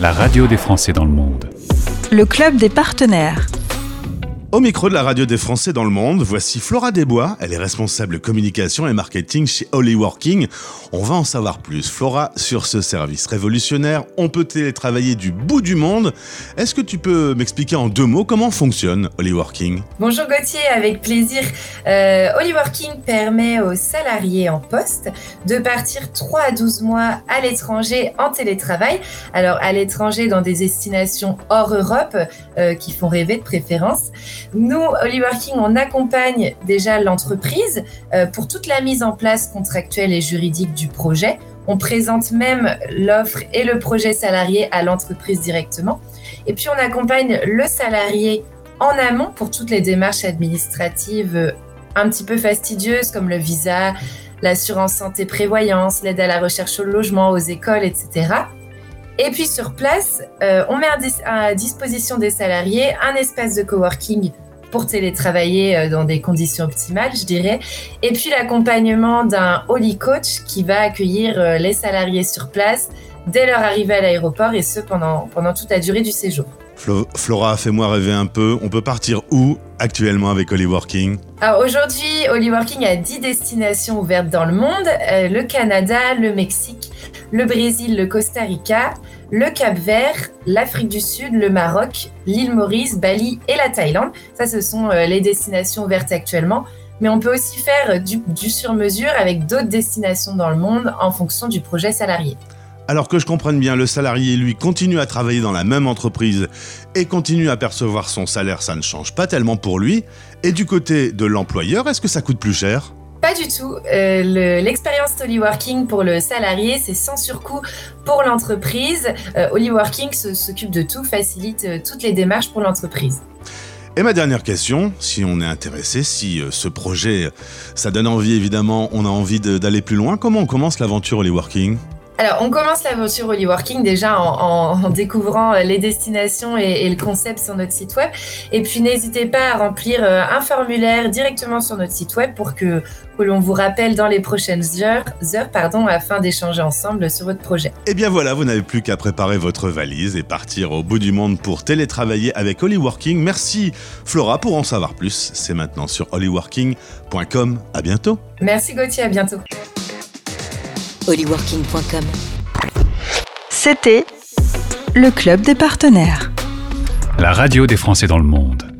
la radio des Français dans le monde. Le club des partenaires. Au micro de la radio des Français dans le monde, voici Flora Desbois. Elle est responsable communication et marketing chez Working. On va en savoir plus. Flora, sur ce service révolutionnaire, on peut télétravailler du bout du monde. Est-ce que tu peux m'expliquer en deux mots comment fonctionne Working? Bonjour Gauthier, avec plaisir. Euh, Working permet aux salariés en poste de partir 3 à 12 mois à l'étranger en télétravail. Alors à l'étranger dans des destinations hors Europe euh, qui font rêver de préférence. Nous, Working, on accompagne déjà l'entreprise euh, pour toute la mise en place contractuelle et juridique du projet. On présente même l'offre et le projet salarié à l'entreprise directement. Et puis, on accompagne le salarié en amont pour toutes les démarches administratives euh, un petit peu fastidieuses comme le visa, l'assurance santé prévoyance, l'aide à la recherche au logement, aux écoles, etc. Et puis sur place, euh, on met à, disposition des salariés un espace de coworking pour télétravailler euh, dans des conditions optimales, je dirais. Et puis l'accompagnement d'un Holy Coach qui va accueillir euh, les salariés sur place dès leur arrivée à l'aéroport et ce pendant, pendant toute la durée du séjour. Flora, fais-moi rêver un peu. On peut partir où actuellement avec Working? Alors aujourd'hui, Working a 10 destinations ouvertes dans le monde le Canada, le Mexique, le Brésil, le Costa Rica, le Cap Vert, l'Afrique du Sud, le Maroc, l'île Maurice, Bali et la Thaïlande. Ça, ce sont euh, les destinations ouvertes actuellement. Mais on peut aussi faire du, sur-mesure avec d'autres destinations dans le monde en fonction du projet salarié. Alors que je comprenne bien, le salarié, lui, continue à travailler dans la même entreprise et continue à percevoir son salaire, ça ne change pas tellement pour lui. Et du côté de l'employeur, est-ce que ça coûte plus cher? Pas du tout. Euh, l'expérience Working pour le salarié, c'est sans surcoût pour l'entreprise. Euh, s'occupe de tout, facilite euh, toutes les démarches pour l'entreprise. Et ma dernière question, si on est intéressé, si euh, ce projet, ça donne envie évidemment, on a envie d'aller plus loin, comment on commence l'aventure Working? Alors, on commence l'aventure Working déjà en, découvrant euh, les destinations et, le concept sur notre site web. Et puis, n'hésitez pas à remplir euh, un formulaire directement sur notre site web pour que, l'on vous rappelle dans les prochaines heures, heures pardon, afin d'échanger ensemble sur votre projet. Et eh bien voilà, vous n'avez plus qu'à préparer votre valise et partir au bout du monde pour télétravailler avec Working. Merci Flora pour en savoir plus. C'est maintenant sur hollyworking.com. À bientôt. Merci Gauthier, à bientôt hollyworking.com. C'était le club des partenaires. La radio des Français dans le monde.